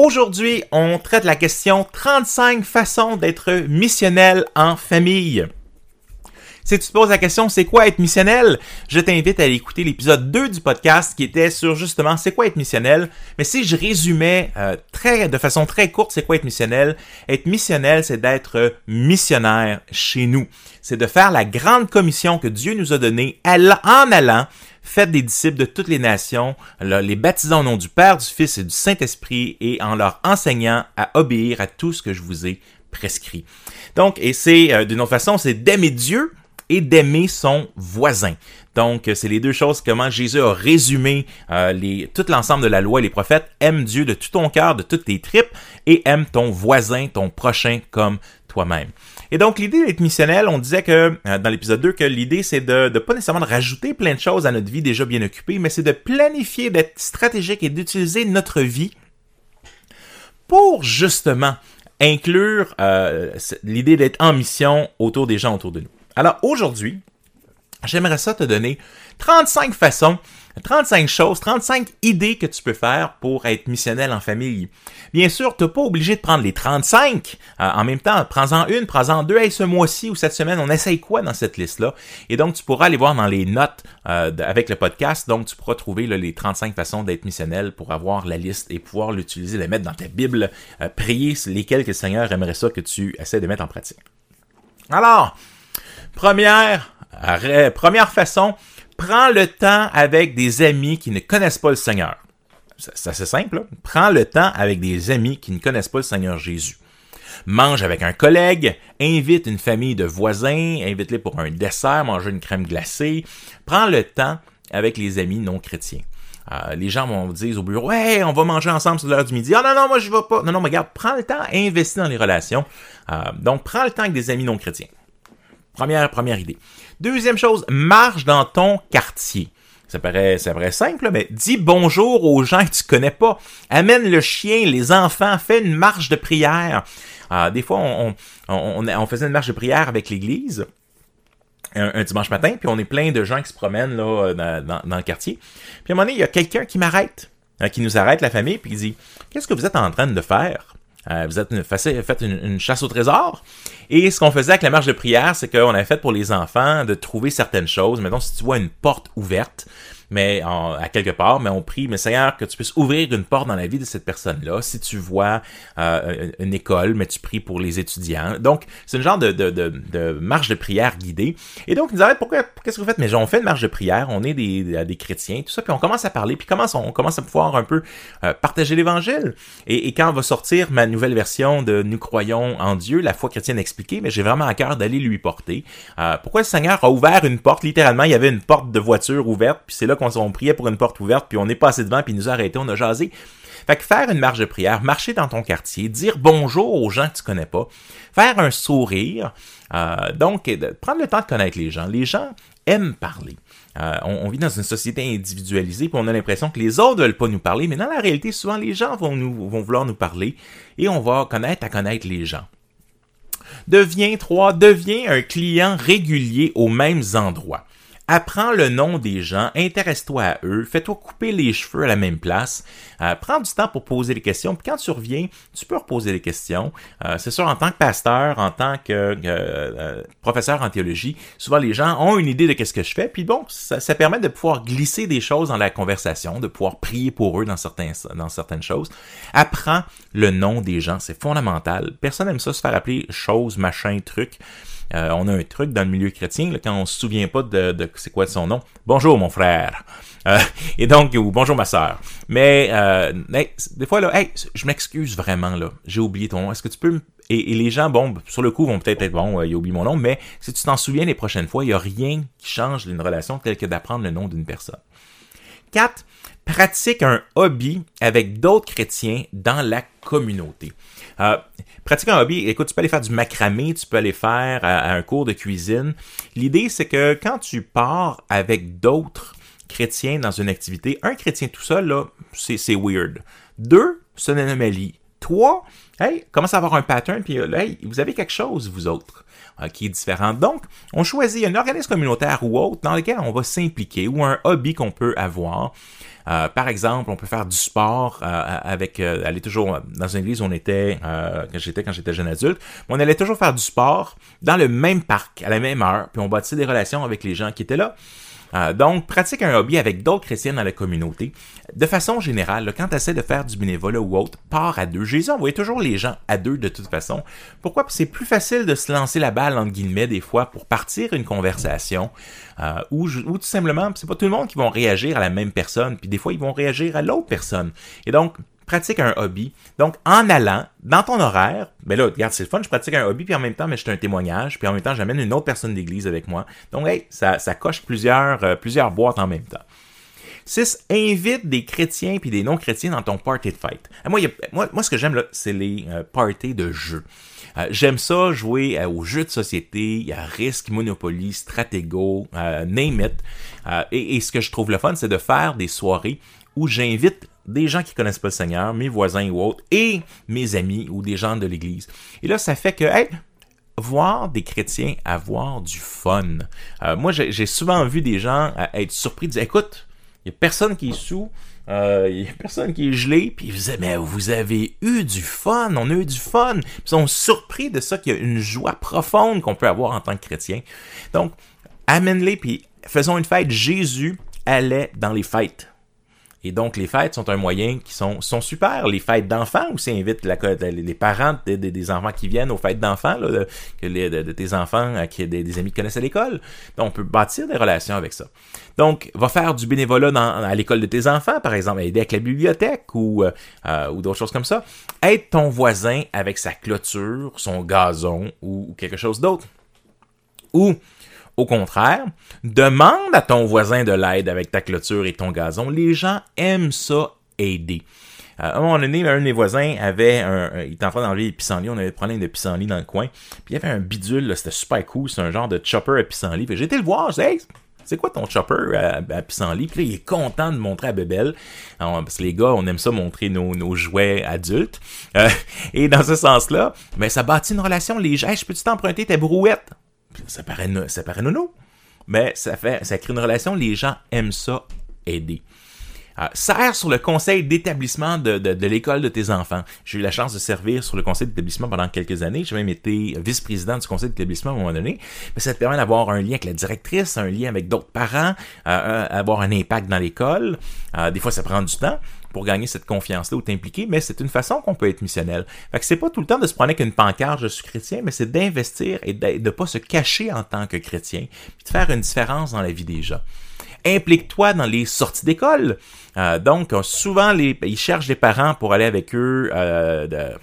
Aujourd'hui, on traite la question 35 façons d'être missionnel en famille. Si tu te poses la question, c'est quoi être missionnel? Je t'invite à aller écouter l'épisode 2 du podcast qui était sur justement c'est quoi être missionnel. Mais si je résumais euh, très, de façon très courte, c'est quoi être missionnel? Être missionnel, c'est d'être missionnaire chez nous. C'est de faire la grande commission que Dieu nous a donnée en allant Faites des disciples de toutes les nations, les baptisant au nom du Père, du Fils et du Saint-Esprit et en leur enseignant à obéir à tout ce que je vous ai prescrit. Donc, et c'est euh, d'une autre façon, c'est d'aimer Dieu et d'aimer son voisin. Donc, c'est les deux choses, comment Jésus a résumé euh, tout l'ensemble de la loi et les prophètes. Aime Dieu de tout ton cœur, de toutes tes tripes, et aime ton voisin, ton prochain comme toi-même. Et donc, l'idée d'être missionnel, on disait que euh, dans l'épisode 2 que l'idée, c'est de ne pas nécessairement de rajouter plein de choses à notre vie déjà bien occupée, mais c'est de planifier, d'être stratégique et d'utiliser notre vie pour justement inclure euh, l'idée d'être en mission autour des gens autour de nous. Alors aujourd'hui, j'aimerais ça te donner 35 façons 35 choses, 35 idées que tu peux faire pour être missionnel en famille. Bien sûr, tu n'es pas obligé de prendre les 35 euh, en même temps. Prends-en une, prends-en deux. Hey, ce mois-ci ou cette semaine, on essaye quoi dans cette liste-là? Et donc, tu pourras aller voir dans les notes euh, avec le podcast. Donc, tu pourras trouver les 35 façons d'être missionnel pour avoir la liste et pouvoir l'utiliser, la mettre dans ta Bible, euh, prier lesquels que le Seigneur aimerait ça que tu essaies de mettre en pratique. Alors, première, première façon, prends le temps avec des amis qui ne connaissent pas le Seigneur. C'est assez simple. Prends le temps avec des amis qui ne connaissent pas le Seigneur Jésus. Mange avec un collègue, invite une famille de voisins, invite-les pour un dessert, manger une crème glacée. Prends le temps avec les amis non chrétiens. Euh, les gens vont dire au bureau, ouais, on va manger ensemble sur l'heure du midi. Ah non, non, moi je vais pas. Non, non, mais regarde, prends le temps, investis dans les relations. Euh, donc, prends le temps avec des amis non chrétiens. Première, première idée. Deuxième chose, marche dans ton quartier. Ça paraît, ça paraît simple, mais dis bonjour aux gens que tu connais pas. Amène le chien, les enfants, fais une marche de prière. Ah, des fois, on, faisait une marche de prière avec l'église. Un, dimanche matin, puis on est plein de gens qui se promènent là, dans, dans, le quartier. Puis à un moment donné, il y a quelqu'un qui m'arrête, hein, qui nous arrête, la famille, puis il dit Qu'est-ce que vous êtes en train de faire euh, vous êtes fait une, une, chasse au trésor. Et ce qu'on faisait avec la marche de prière, c'est qu'on avait fait pour les enfants de trouver certaines choses. Mettons, si tu vois une porte ouverte, mais à quelque part, mais on prie, mais Seigneur, que tu puisses ouvrir une porte dans la vie de cette personne-là. Si tu vois euh, une école, mais tu pries pour les étudiants. Donc, c'est une genre de, de, de, de, marche de prière guidée. Et donc, ils arrêtent, pourquoi, qu'est-ce que vous faites? Mais on fait une marche de prière, on est des, des chrétiens, tout ça, puis on commence à parler, puis commence, on commence à pouvoir un peu euh, partager l'évangile. Et, et, quand va sortir ma nouvelle version de Nous croyons en Dieu, la foi chrétienne expliquée, mais j'ai vraiment à cœur d'aller lui porter. Euh, pourquoi le Seigneur a ouvert une porte, littéralement, il y avait une porte de voiture ouverte, puis c'est là qu'on on priait pour une porte ouverte, puis on est passé devant, puis il nous a arrêté, on a jasé. Fait que faire une marche de prière, marcher dans ton quartier, dire bonjour aux gens que tu connais pas, faire un sourire, euh, donc prendre le temps de connaître les gens. Les gens aiment parler. Euh, on, vit dans une société individualisée, puis on a l'impression que les autres ne veulent pas nous parler, mais dans la réalité, souvent les gens vont, vont vouloir nous parler et on va connaître à connaître les gens. Deviens, trois, deviens un client régulier aux mêmes endroits. Apprends le nom des gens, intéresse-toi à eux, fais-toi couper les cheveux à la même place, euh, prends du temps pour poser les questions, puis quand tu reviens, tu peux reposer les questions. Euh, c'est sûr, en tant que pasteur, en tant que euh, professeur en théologie, souvent les gens ont une idée de qu'est-ce que je fais, puis bon, ça, ça, permet de pouvoir glisser des choses dans la conversation, de pouvoir prier pour eux dans, dans certaines choses. Apprends le nom des gens, c'est fondamental. Personne n'aime ça se faire appeler chose, machin, truc. Euh, on a un truc dans le milieu chrétien, quand on se souvient pas de, c'est quoi son nom. Bonjour mon frère. Euh, et donc, ou bonjour ma soeur. Mais, euh, des fois, là, hey, je m'excuse vraiment, là. J'ai oublié ton nom. Est-ce que tu peux me... Et, les gens, bon, sur le coup, vont peut-être être, bon, il a mon nom, mais si tu t'en souviens les prochaines fois, il n'y a rien qui change d'une relation telle que d'apprendre le nom d'une personne. 4. Pratique un hobby avec d'autres chrétiens dans la communauté. Euh, un hobby, écoute, tu peux aller faire du macramé, tu peux aller faire un cours de cuisine. L'idée, c'est que quand tu pars avec d'autres chrétiens dans une activité, un chrétien tout seul, là, c'est weird. Deux, c'est une anomalie. Trois, hey, commence à avoir un pattern, puis hey, vous avez quelque chose, vous autres. Euh, qui est différente. Donc, on choisit un organisme communautaire ou autre dans lequel on va s'impliquer ou un hobby qu'on peut avoir. Euh, par exemple, on peut faire du sport euh, avec aller toujours dans une église où on était quand j'étais quand j'étais jeune adulte. On allait toujours faire du sport dans le même parc à la même heure, puis on bâtissait des relations avec les gens qui étaient là. Euh, donc, pratique un hobby avec d'autres chrétiens dans la communauté. De façon générale, quand tu essaies de faire du bénévolat ou autre, pars à deux. Jésus envoyait toujours les gens à deux de toute façon. Pourquoi? Parce que c'est plus facile de se lancer la balle, entre guillemets, des fois, pour partir une conversation. Euh, ou, ou tout simplement, c'est pas tout le monde qui vont réagir à la même personne, puis des fois, ils vont réagir à l'autre personne. Et donc, pratique un hobby. Donc, en allant dans ton horaire, ben là, regarde, c'est le fun, je pratique un hobby, puis en même temps, mais je un témoignage, puis en même temps, j'amène une autre personne d'église avec moi. Donc, hey, ça, ça coche plusieurs, euh, plusieurs boîtes en même temps. 6. Invite des chrétiens puis des non-chrétiens dans ton party de fête. Euh, moi, moi, moi, ce que j'aime, là, c'est les euh, parties de jeux. j'aime ça jouer aux jeux de société, à Risk, Monopoly, Stratego, name it. Et, ce que je trouve le fun, c'est de faire des soirées où j'invite des gens qui connaissent pas le Seigneur, mes voisins ou autres, et mes amis ou des gens de l'Église. Et là, ça fait que, voir des chrétiens avoir du fun. Euh, moi, j'ai souvent vu des gens euh, être surpris dire, écoute, il y a personne qui est sous, euh, il y a personne qui est gelé, puis ils disaient, mais vous avez eu du fun, on a eu du fun. ils sont surpris de ça, qu'il y a une joie profonde qu'on peut avoir en tant que chrétien. Donc, amène-les, puis faisons une fête. Jésus allait dans les fêtes. Et donc, les fêtes sont un moyen qui sont, sont super. Les fêtes d'enfants aussi invitent la, les parents des enfants qui viennent aux fêtes d'enfants, que les, de, tes enfants, qui des, des amis qui connaissent à l'école. Donc, on peut bâtir des relations avec ça. Donc, va faire du bénévolat à l'école de tes enfants, par exemple, aider avec la bibliothèque ou, euh, euh, ou d'autres choses comme ça. Aide ton voisin avec sa clôture, son gazon ou quelque chose d'autre. Ou au contraire, demande à ton voisin de l'aide avec ta clôture et ton gazon. Les gens aiment ça aider. Euh, à un moment donné, un de mes voisins avait un, il était en train d'enlever les pissenlits, on avait des problèmes de pissenlits dans le coin, puis il y avait un bidule, c'était super cool, c'est un genre de chopper à pissenlit. J'ai été le voir, j'ai dit, c'est quoi ton chopper à, pissenlit? Puis là, il est content de montrer à Bebel. parce que les gars, on aime ça montrer nos, jouets adultes. Euh, et dans ce sens-là, mais ça bâtit une relation. Les gens, je peux-tu t'emprunter ta brouette? Ça paraît, ça paraît. Mais ça fait, ça crée une relation. Les gens aiment ça aider. Euh, sert sur le conseil d'établissement de, l'école de tes enfants. J'ai eu la chance de servir sur le conseil d'établissement pendant quelques années. J'ai même été vice-président du conseil d'établissement à un moment donné. Mais ça te permet d'avoir un lien avec la directrice, un lien avec d'autres parents, euh, avoir un impact dans l'école. des fois, ça prend du temps pour gagner cette confiance-là ou t'impliquer, mais c'est une façon qu'on peut être missionnel. Fait que c'est pas tout le temps de se prendre avec une pancarte, je suis chrétien, mais c'est d'investir et de ne pas se cacher en tant que chrétien, puis de faire une différence dans la vie des gens. Implique-toi dans les sorties d'école. Euh, donc, souvent, les, ils cherchent des parents pour aller avec eux, euh,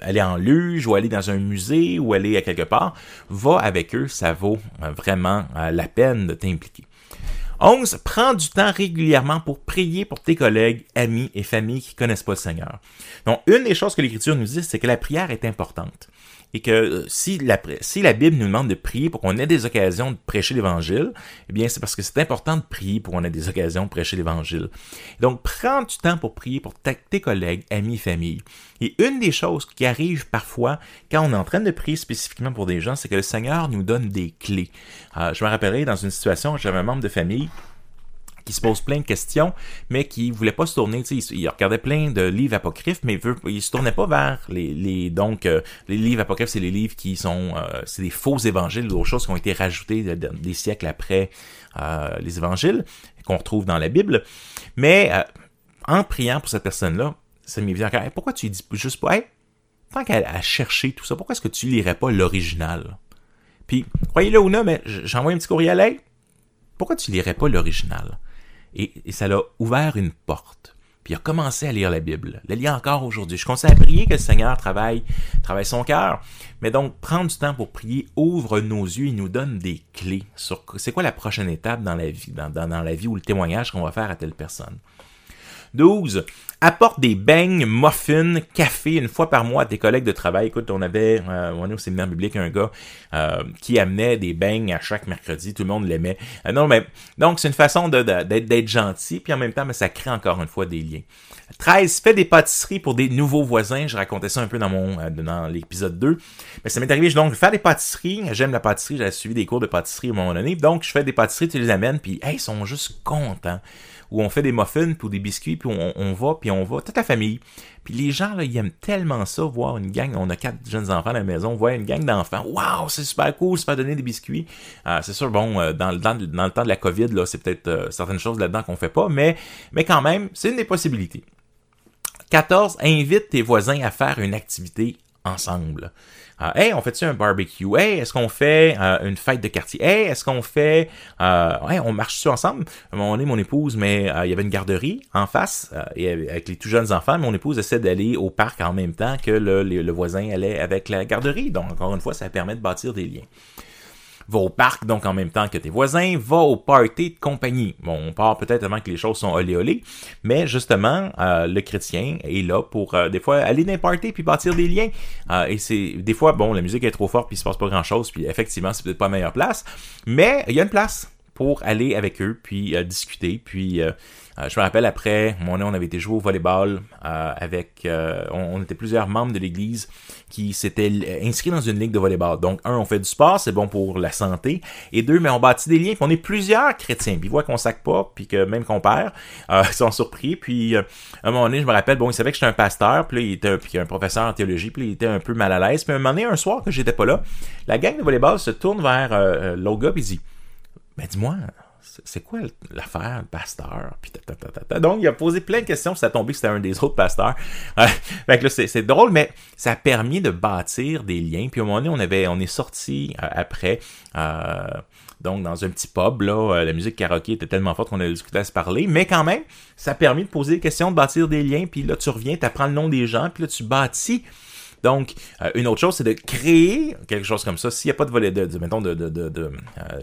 aller en luge ou aller dans un musée ou aller à quelque part. Va avec eux, ça vaut euh, vraiment la peine de t'impliquer. 11. Prends du temps régulièrement pour prier pour tes collègues, amis et familles qui connaissent pas le Seigneur. Donc, une des choses que l'Écriture nous dit, c'est que la prière est importante et que euh, si la, Bible nous demande de prier pour qu'on ait des occasions de prêcher l'Évangile, eh bien, c'est parce que c'est important de prier pour qu'on ait des occasions de prêcher l'Évangile. Donc, prends du temps pour prier pour tes collègues, amis, famille. Et une des choses qui arrive parfois quand on est en train de prier spécifiquement pour des gens, c'est que le Seigneur nous donne des clés. Euh, je me rappellerai dans une situation, j'avais un membre de famille qui se pose plein de questions, mais qui voulait pas se tourner. Il, il regardait plein de livres apocryphes, mais il, il se tournait pas vers les, donc euh, les livres apocryphes, c'est les livres qui sont euh, c'est des faux évangiles, d'autres choses qui ont été rajoutées des siècles après euh, les évangiles qu'on retrouve dans la Bible. Mais en priant pour cette personne-là, ça m'est venu pourquoi tu dis juste pas, hey, tant qu'à chercher tout ça, pourquoi est-ce que tu lirais pas l'original? Puis, croyez-le ou non, mais j'envoie un petit courriel, hey, pourquoi tu lirais pas l'original? Et, ça l'a ouvert une porte. Puis il a commencé à lire la Bible. Le lit encore aujourd'hui. Je conseille à prier que le Seigneur travaille, travaille son cœur. Mais donc, prendre du temps pour prier ouvre nos yeux et nous donne des clés sur c'est quoi la prochaine étape dans la vie, dans, dans, la vie ou le témoignage qu'on va faire à telle personne? 12. Apporte des beignes, muffins, café une fois par mois à tes collègues de travail. Écoute, on avait, euh, on est au séminaire biblique un gars euh, qui amenait des beignes à chaque mercredi. Tout le monde l'aimait. Euh, non, mais donc c'est une façon d'être gentil, puis en même temps, mais ça crée encore une fois des liens. 13. Fais des pâtisseries pour des nouveaux voisins. Je racontais ça un peu dans mon dans l'épisode 2. Mais ça m'est arrivé, donc, faire des pâtisseries. J'aime la pâtisserie. J'avais suivi des cours de pâtisserie à un moment donné. Donc, je fais des pâtisseries, tu les amènes, puis hey, ils sont juste contents où on fait des muffins ou des biscuits, puis on, va, puis on va, toute la famille. Puis les gens, ils aiment tellement ça, voir une gang, on a quatre jeunes enfants à la maison, voir une gang d'enfants, waouh, c'est super cool, se faire donner des biscuits. Euh, c'est sûr, bon, euh, dans, dans, le temps de la COVID, là, c'est peut-être euh, certaines choses là-dedans qu'on fait pas, mais, mais quand même, c'est une des possibilités. 14. Invite tes voisins à faire une activité ensemble. Euh, hey, on fait-tu un barbecue? Hey, est-ce qu'on fait euh, une fête de quartier? Hey, est-ce qu'on fait... Euh, hey, on marche-tu ensemble? Mon, mon épouse, mais il y avait une garderie en face, et avec les tout jeunes enfants, mon épouse essaie d'aller au parc en même temps que le voisin allait avec la garderie. Donc, encore une fois, ça permet de bâtir des liens va au donc en même temps que tes voisins, va au party de compagnie. Bon, on part peut-être avant que les choses sont olé olé, mais justement, euh, le chrétien est là pour euh, des fois aller dans un party puis bâtir des liens. Euh, et c'est des fois, bon, la musique est trop forte puis il se passe pas grand-chose, puis effectivement, c'est peut-être pas la meilleure place, mais il y a une place pour aller avec eux, puis discuter, puis euh, je me rappelle après, mon on avait été jouer au volleyball euh, avec, euh, on, était plusieurs membres de l'église qui s'étaient inscrits dans une ligue de volleyball. Donc un, on fait du sport, c'est bon pour la santé, et deux, mais on bâtit des liens. Puis on est plusieurs chrétiens, puis ils voient qu'on sac pas, puis que même qu'on perd, ils sont surpris. Puis à un moment donné, je me rappelle, bon, il savait que j'étais un pasteur, puis il était puis un professeur en théologie, puis il était un peu mal à l'aise. Puis à un moment donné, un soir que j'étais pas là, la gang de volleyball se tourne vers l'autre gars, dit, ben dis-moi c'est quoi l'affaire, le pasteur? Puis Donc, il a posé plein de questions, ça a tombé que c'était un des autres pasteurs. fait là, c'est drôle, mais ça a permis de bâtir des liens. Puis au moment donné, on, avait, on est sorti euh, après, euh, donc dans un petit pub, là, euh, la musique karaoké était tellement forte qu'on a discuté à se parler, mais quand même, ça a permis de poser des questions, de bâtir des liens, puis là, tu reviens, tu apprends le nom des gens, puis là, tu bâtis donc, euh, une autre chose, c'est de créer quelque chose comme ça. S'il n'y a pas de volet de, de, mettons, de, de, de, euh,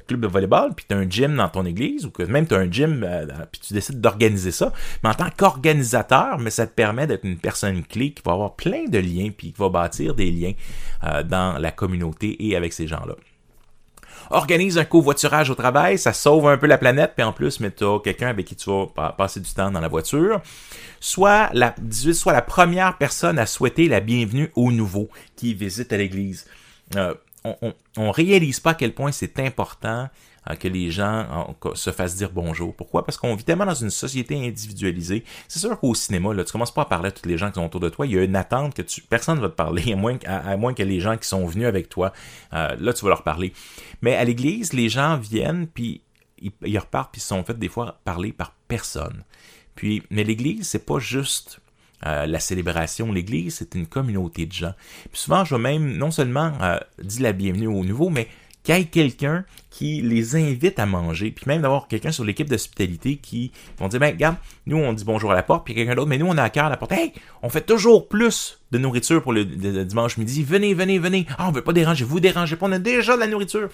club de volleyball, puis tu as un gym dans ton église, ou que même tu as un gym, euh, puis tu décides d'organiser ça, mais en tant qu'organisateur, mais ça te permet d'être une personne clé qui va avoir plein de liens, puis qui va bâtir des liens dans la communauté et avec ces gens-là organise un covoiturage au travail, ça sauve un peu la planète, puis en plus, mais tu quelqu'un avec qui tu vas passer du temps dans la voiture. Soit la, 18, soit la première personne à souhaiter la bienvenue aux nouveaux qui visitent à l'église. Euh, on, on réalise pas à quel point c'est important que les gens se fassent dire bonjour. Pourquoi? Parce qu'on vit tellement dans une société individualisée. C'est sûr qu'au cinéma, là, tu commences pas à parler à tous les gens qui sont autour de toi. Il y a une attente que tu, personne ne va te parler, à moins, à, moins que les gens qui sont venus avec toi, euh, là, tu vas leur parler. Mais à l'église, les gens viennent, puis ils, repartent, puis ils sont fait des fois parler par personne. Puis, mais l'église, c'est pas juste euh, la célébration. L'Église, c'est une communauté de gens. Puis souvent, je vais même non seulement euh, dire la bienvenue aux nouveaux, mais qu'il y ait quelqu'un qui les invite à manger, puis même d'avoir quelqu'un sur l'équipe d'hospitalité qui vont dire, ben, regarde, nous, on dit bonjour à la porte, puis quelqu'un d'autre, mais nous, on a à cœur à la porte, hey, on fait toujours plus de nourriture pour le, dimanche midi, venez, venez, venez, ah, on veut pas déranger, vous dérangez pas, on a déjà de la nourriture.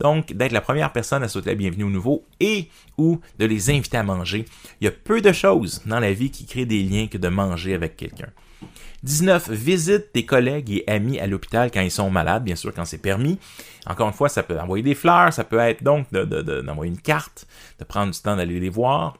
Donc, d'être la première personne à souhaiter la bienvenue aux nouveaux et ou de les inviter à manger. Il y a peu de choses dans la vie qui créent des liens que de manger avec quelqu'un. 19. Visite tes collègues et amis à l'hôpital quand ils sont malades, bien sûr, quand c'est permis. Encore une fois, ça peut envoyer des fleurs, ça peut être donc d'envoyer une carte, de prendre du temps d'aller les voir.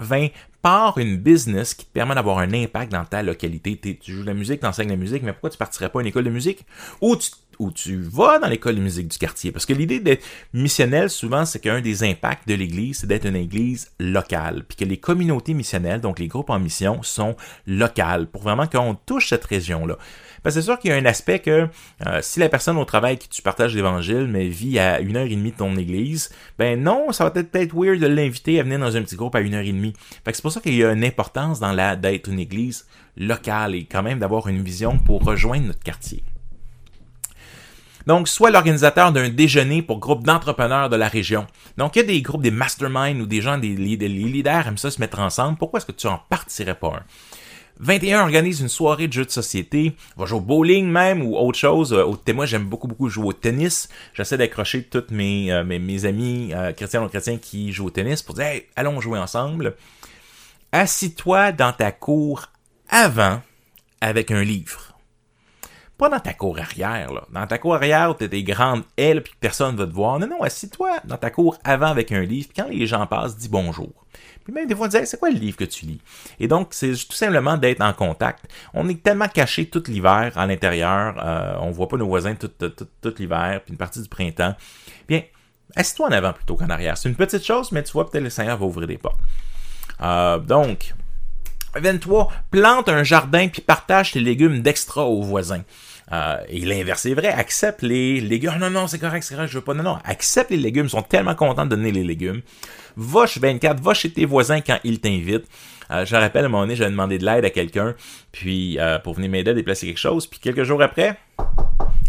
20. Pars une business qui te permet d'avoir un impact dans ta localité. Tu joues de la musique, tu enseignes la musique, mais pourquoi tu partirais pas à une école de musique? Ou où tu vas dans l'école de musique du quartier. Parce que l'idée d'être missionnel, souvent, c'est qu'un des impacts de l'Église, c'est d'être une Église locale. Puis que les communautés missionnelles, donc les groupes en mission, sont locales, pour vraiment qu'on touche cette région-là. Parce que c'est sûr qu'il y a un aspect que euh, si la personne au travail qui tu partages l'Évangile, mais vit à une heure et demie de ton Église, ben non, ça va peut-être être weird de l'inviter à venir dans un petit groupe à une heure et demie. Fait que c'est pour ça qu'il y a une importance dans la d'être une Église locale et quand même d'avoir une vision pour rejoindre notre quartier. Donc, soit l'organisateur d'un déjeuner pour groupe d'entrepreneurs de la région. Donc, il y a des groupes, des masterminds ou des gens, des, leaders aiment ça se mettre ensemble. Pourquoi est-ce que tu en partirais pas un? 21 organise une soirée de jeux de société, va jouer au bowling même ou autre chose. Euh, moi, j'aime beaucoup beaucoup jouer au tennis. J'essaie d'accrocher toutes mes, euh, mes, amis euh, chrétiens ou chrétiens qui jouent au tennis pour dire hey, allons jouer ensemble. assis-toi dans ta cour avant avec un livre. Pas dans ta cour arrière, là. Dans ta cour arrière où t'as des grandes ailes puis que personne va te voir. Non, non, assis-toi dans ta cour avant avec un livre. Puis quand les gens passent, dis bonjour. Puis même des fois, dis c'est quoi le livre que tu lis? Et donc, c'est tout simplement d'être en contact. On est tellement caché tout l'hiver à l'intérieur. Euh, on voit pas nos voisins tout, tout, tout, l'hiver, puis une partie du printemps. Bien, assis-toi en avant plutôt qu'en arrière. C'est une petite chose, mais tu vois, peut-être le Seigneur va ouvrir des portes. Euh, donc, 23. Plante un jardin puis partage tes légumes d'extra aux voisins. Euh, et l'inverse est vrai, accepte les légumes. non, non, c'est correct, c'est correct, je veux pas. Non, non, accepte les légumes, ils sont tellement contents de donner les légumes. Va chez 24, va chez tes voisins quand ils t'invitent. Euh, je rappelle, à un moment donné, j'avais demandé de l'aide à quelqu'un, puis euh, pour venir m'aider à déplacer quelque chose, puis quelques jours après,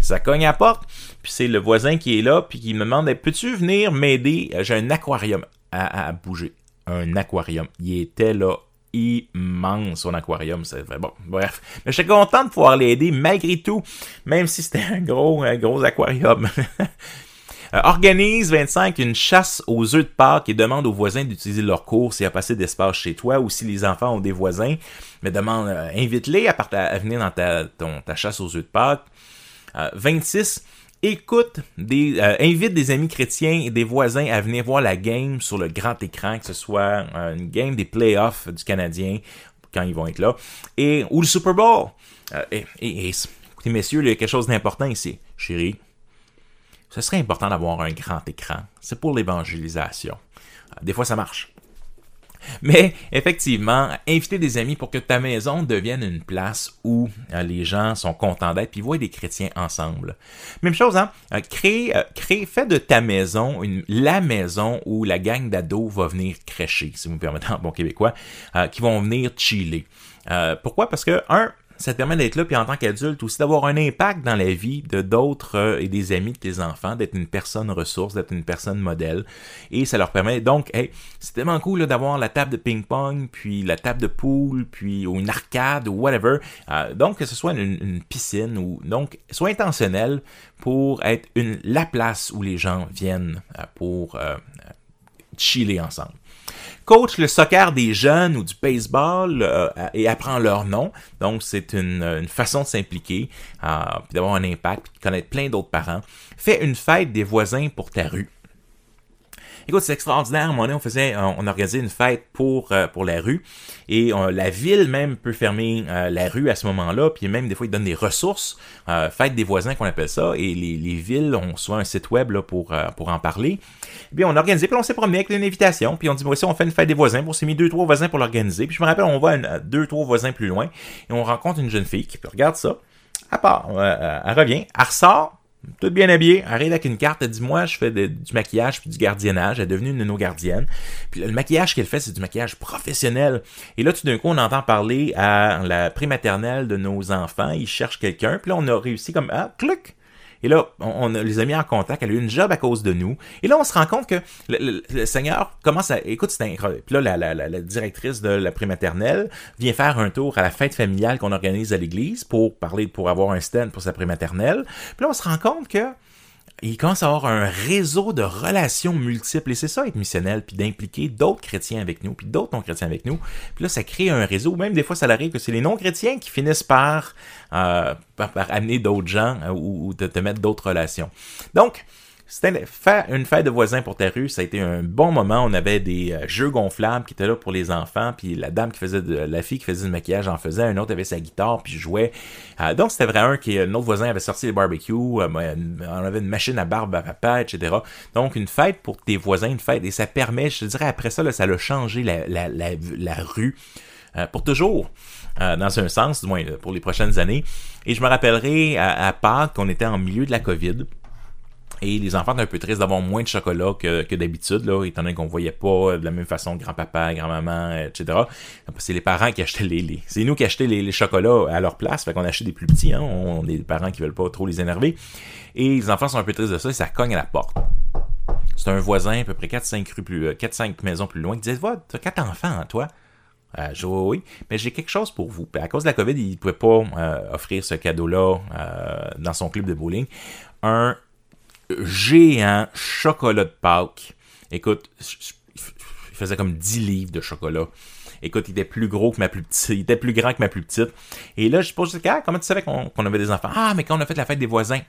ça cogne à porte, puis c'est le voisin qui est là, puis qui me demande peux-tu venir m'aider? J'ai un aquarium à, à bouger. Un aquarium. Il était là immense, son aquarium. C'est. Bon, bref. Mais j'étais content de pouvoir l'aider malgré tout, même si c'était un gros, un gros aquarium. Euh, organise 25 une chasse aux œufs de Pâques et demande aux voisins d'utiliser leur cours s'il y a pas assez d'espace chez toi ou si les enfants ont des voisins. Mais demande, euh, invite-les à, à, venir dans ta, ton, ta chasse aux œufs de Pâques. 26 euh, écoute, des, euh, invite des amis chrétiens et des voisins à venir voir la game sur le grand écran, que ce soit euh, une game des playoffs du Canadien quand ils vont être là, et ou le Super Bowl. Euh, et, écoutez, messieurs, il y a quelque chose d'important ici, chérie. Ce serait important d'avoir un grand écran. C'est pour l'évangélisation. Des fois, ça marche. Mais effectivement, inviter des amis pour que ta maison devienne une place où euh, les gens sont contents d'être puis voient des chrétiens ensemble. Même chose, hein? Euh, crée, euh, fais de ta maison la maison où la gang d'ados va venir crècher, si vous me permettez en bon québécois, qui vont venir chiller. pourquoi? Parce que, un, ça te permet d'être là, puis en tant qu'adulte aussi, d'avoir un impact dans la vie de d'autres euh, et des amis de tes enfants, d'être une personne ressource, d'être une personne modèle. Et ça leur permet, donc, hey, c'est tellement cool d'avoir la table de ping-pong, puis la table de pool, puis ou une arcade, ou whatever. Euh, donc, que ce soit une, piscine, ou donc, soit intentionnel pour être une, la place où les gens viennent euh, pour chiller ensemble coach le soccer des jeunes ou du baseball euh, et apprend leur nom. Donc, c'est une, façon de s'impliquer, euh, d'avoir un impact, puis de connaître plein d'autres parents. Fais une fête des voisins pour ta rue. Écoute, c'est extraordinaire. Donné, on faisait, on, organisait une fête pour euh, pour la rue et la ville même peut fermer euh, la rue à ce moment-là. Puis même des fois, ils donnent des ressources, euh, fête des voisins qu'on appelle ça. Et les, les villes ont souvent un site web là pour pour en parler. Et puis on a organisé, puis on s'est promené avec une invitation. Puis on dit, voici, on fait une fête des voisins. On s'est mis deux trois voisins pour l'organiser. Puis je me rappelle, on va deux trois voisins plus loin et on rencontre une jeune fille qui regarde ça. À part, elle revient, elle ressort toute bien habillée, arrive avec une carte, elle dit moi je fais du maquillage puis du gardiennage, elle est devenue une de nos gardiennes. Puis le maquillage qu'elle fait, c'est du maquillage professionnel. Et là tout d'un coup, on entend parler à la prématernelle de nos enfants, ils cherchent quelqu'un, puis là on a réussi comme ah, clic, et là, on, les a mis en contact. Elle a eu une job à cause de nous. Et là, on se rend compte que le, Seigneur commence à... Écoute, c'est incroyable. Puis là, la, la, directrice de la prématernelle vient faire un tour à la fête familiale qu'on organise à l'église pour parler, pour avoir un stand pour sa prématernelle. Puis là, on se rend compte que il commence à avoir un réseau de relations multiples. Et c'est ça, être missionnel, puis d'impliquer d'autres chrétiens avec nous, puis d'autres non-chrétiens avec nous. Puis là, ça crée un réseau. Même des fois, ça arrive que c'est les non-chrétiens qui finissent par, euh, par, amener d'autres gens euh, ou, ou de te mettre d'autres relations. Donc, c'était une fête de voisins pour ta rue, ça a été un bon moment. On avait des euh, jeux gonflables qui étaient là pour les enfants, puis la dame qui faisait de, la fille qui faisait du maquillage en faisait, un autre avait sa guitare puis jouait. Euh, donc c'était vraiment un qui un autre voisin avait sorti les barbecues, euh, on avait une machine à barbe à papa, etc. Donc une fête pour tes voisins, une fête et ça permet, je dirais après ça, ça a changé la, rue pour toujours. dans un sens, du moins pour les prochaines années. Et je me rappellerai à, à Pâques qu'on était en milieu de la COVID. Et les enfants étaient un peu tristes d'avoir moins de chocolat que, que d'habitude, là, étant donné qu'on voyait pas de la même façon grand-papa, grand-maman, etc. C'est les parents qui achetaient les, les c'est nous qui achetaient les, les, chocolats à leur place, fait qu'on achetait des plus petits, hein, on, est des parents qui veulent pas trop les énerver. Et les enfants sont un peu tristes de ça, et ça cogne à la porte. C'est un voisin à peu près 4-5 rues plus, 4-5 euh, maisons plus loin qui disait, va, t'as quatre enfants, hein, toi? Euh, je, oui, mais j'ai quelque chose pour vous. À cause de la COVID, il ne pouvait pas euh, offrir ce cadeau-là euh, dans son club de bowling. Un géant chocolat de Pâques. Écoute, il faisait comme 10 livres de chocolat. écoute, il était plus gros que ma plus petite, il était plus grand que ma plus petite. Et là, je pose ah, comment tu savais qu'on avait des enfants? Ah, mais quand on a fait la fête des voisins.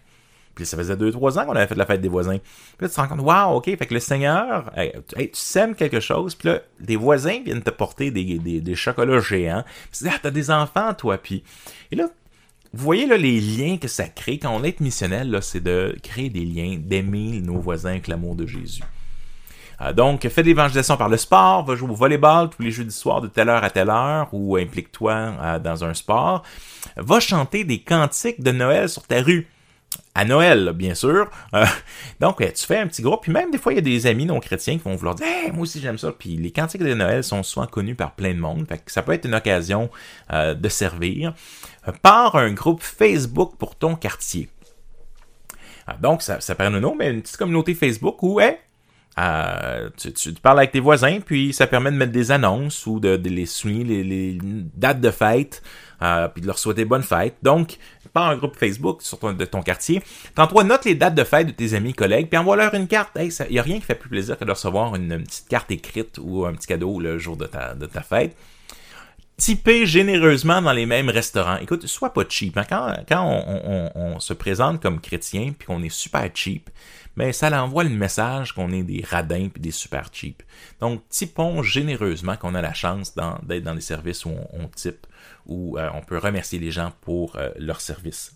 Puis ça faisait 2-3 ans qu'on avait fait la fête des voisins. Puis là, tu te rends compte, waouh, ok, fait que le Seigneur, tu sèmes quelque chose, puis là, des voisins viennent te porter des, des, des chocolats géants. Puis tu dis, ah, t'as des enfants, toi, puis... Et là, vous voyez là, les liens que ça crée quand on est missionnel, c'est de créer des liens, d'aimer nos voisins avec l'amour de Jésus. Euh, donc, fais l'évangélisation par le sport, va jouer au volleyball tous les jeudis soirs de telle heure à telle heure, ou implique-toi euh, dans un sport. Va chanter des cantiques de Noël sur ta rue à Noël, bien sûr. Euh, donc, tu fais un petit groupe, puis même des fois, il y a des amis non chrétiens qui vont vouloir dire hey, moi aussi j'aime ça. Puis les cantiques de Noël sont souvent connus par plein de monde. Fait que ça peut être une occasion de servir. Euh, par un groupe Facebook pour ton quartier. Ah, donc, ça, ça paraît un nom, mais une petite communauté Facebook où euh, tu, parles avec tes voisins, puis ça permet de mettre des annonces ou de, les souligner les, dates de fête, euh, puis de leur souhaiter bonne fête. Donc, par un groupe Facebook sur de ton quartier. Tantôt, note les dates de fête de tes amis, collègues, puis envoie-leur une carte. Il n'y a rien qui fait plus plaisir que de recevoir une, petite carte écrite ou un petit cadeau le jour de ta, fête typer généreusement dans les mêmes restaurants. Écoute, sois pas cheap. Hein. Quand, on, se présente comme chrétien puis qu'on est super cheap, mais ça l'envoie le message qu'on est des radins puis des super cheap. Donc, typons généreusement qu'on a la chance d'être dans, des services où on, type, où euh, on peut remercier les gens pour euh, leur service.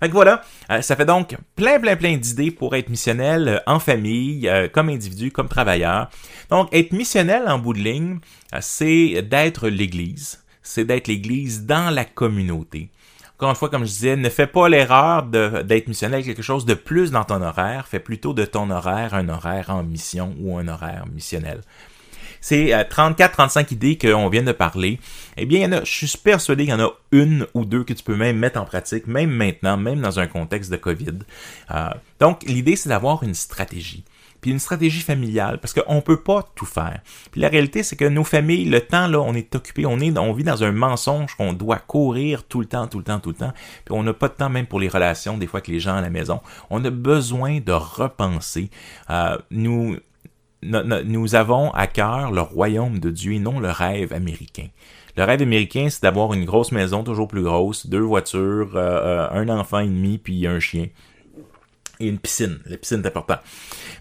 Fait voilà, euh, ça fait donc plein, plein, plein d'idées pour être missionnel en famille, comme individu, comme travailleur. Donc, être missionnel en bout de ligne, c'est d'être l'Église. C'est d'être l'Église dans la communauté. Encore une fois, comme je disais, ne fais pas l'erreur d'être missionnel quelque chose de plus dans ton horaire. Fais plutôt de ton horaire un horaire en mission ou un horaire missionnel c'est 34-35 euh, idées qu'on vient de parler. Eh bien, il y en a, je suis persuadé qu'il y en a une ou deux que tu peux même mettre en pratique, même maintenant, même dans un contexte de COVID. Euh, donc, l'idée, c'est d'avoir une stratégie puis une stratégie familiale, parce qu'on ne peut pas tout faire. Puis la réalité, c'est que nos familles, le temps, là, on est occupé, on, est, on vit dans un mensonge qu'on doit courir tout le temps, tout le temps, tout le temps, puis on n'a pas de temps même pour les relations, des fois, avec les gens à la maison. On a besoin de repenser. Euh, nous, nous avons à cœur le royaume de Dieu et non le rêve américain. Le rêve américain, c'est d'avoir une grosse maison toujours plus grosse, deux voitures, euh, euh, un enfant et demi, puis un chien. Et une piscine. La piscine est important.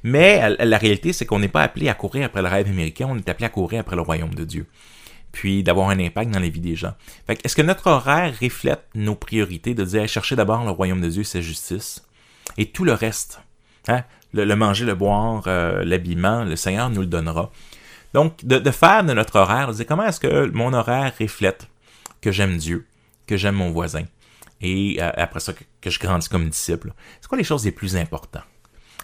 Mais la réalité, c'est qu'on n'est pas appelé à courir après le rêve américain, on est appelé à courir après le royaume de Dieu. Puis d'avoir un impact dans les vies des gens. est-ce que notre horaire reflète nos priorités de dire chercher d'abord le royaume de Dieu, sa justice, et tout le reste? Hein? Le, manger, le boire, euh, l'habillement, le Seigneur nous le donnera. Donc, de, faire de notre horaire, de dire comment est-ce que mon horaire reflète que j'aime Dieu, que j'aime mon voisin, et euh, après ça, que, je grandis comme disciple. C'est quoi les choses les plus importantes?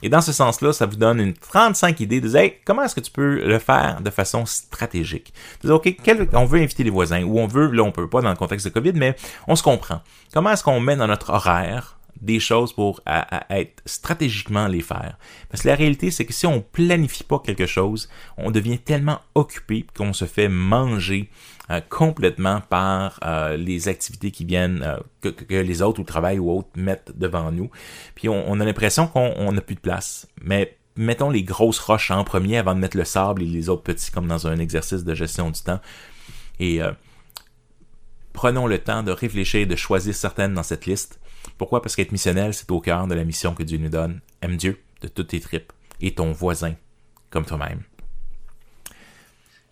Et dans ce sens-là, ça vous donne une 35 idées de dire comment est-ce que tu peux le faire de façon stratégique? De dire, OK, on veut inviter les voisins, ou on veut, là on peut pas dans le contexte de COVID, mais on se comprend. Comment est-ce qu'on met dans notre horaire des choses pour être stratégiquement les faire. Parce que la réalité, c'est que si on planifie pas quelque chose, on devient tellement occupé qu'on se fait manger euh, complètement par euh, les activités qui viennent, euh, que, les autres ou le travail ou autres mettent devant nous. Puis on, a l'impression qu'on n'a plus de place. Mais mettons les grosses roches en premier avant de mettre le sable et les autres petits comme dans un exercice de gestion du temps. Et prenons le temps de réfléchir, de choisir certaines dans cette liste pourquoi? Parce qu'être missionnel, c'est au cœur de la mission que Dieu nous donne. Aime Dieu de toutes tes tripes et ton voisin comme toi-même.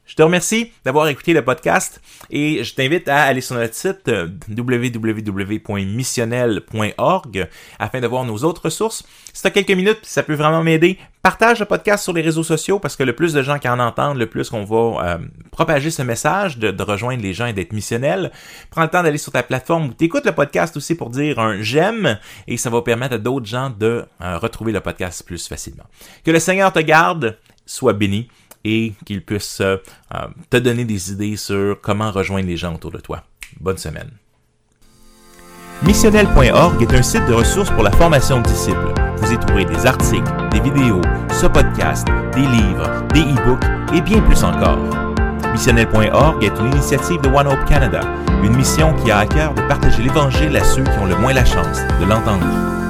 Je te remercie d'avoir écouté le podcast et je t'invite à aller sur notre site euh, www.missionnel.org afin de voir nos autres ressources. Si tu as quelques minutes, ça peut vraiment m'aider. Partage le podcast sur les réseaux sociaux parce que le plus de gens qui en entendent, le plus qu'on va euh, propager ce message de, rejoindre les gens et d'être missionnel. Prends le temps d'aller sur ta plateforme où tu le podcast aussi pour dire un j'aime et ça va permettre à d'autres gens de euh, retrouver le podcast plus facilement. Que le Seigneur te garde, sois béni et qu'il puisse euh, euh, te donner des idées sur comment rejoindre les gens autour de toi. Bonne semaine. Missionnel.org est un site de ressources pour la formation de disciples. Vous y trouverez des articles, des vidéos, ce podcast, des livres, des e-books et bien plus encore. Missionnel.org est une initiative de One Hope Canada, une mission qui a à cœur de partager l'Évangile à ceux qui ont le moins la chance de l'entendre.